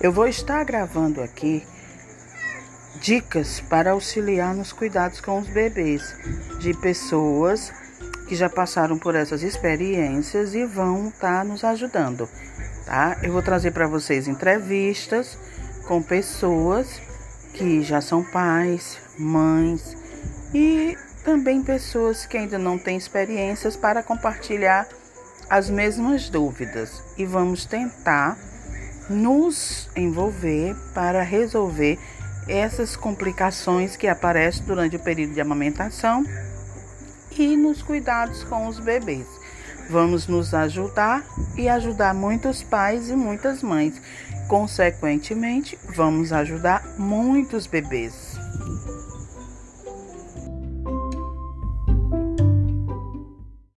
Eu vou estar gravando aqui dicas para auxiliar nos cuidados com os bebês de pessoas que já passaram por essas experiências e vão estar nos ajudando, tá? Eu vou trazer para vocês entrevistas com pessoas que já são pais, mães e também pessoas que ainda não têm experiências para compartilhar as mesmas dúvidas e vamos tentar nos envolver para resolver essas complicações que aparecem durante o período de amamentação e nos cuidados com os bebês. Vamos nos ajudar e ajudar muitos pais e muitas mães. Consequentemente, vamos ajudar muitos bebês.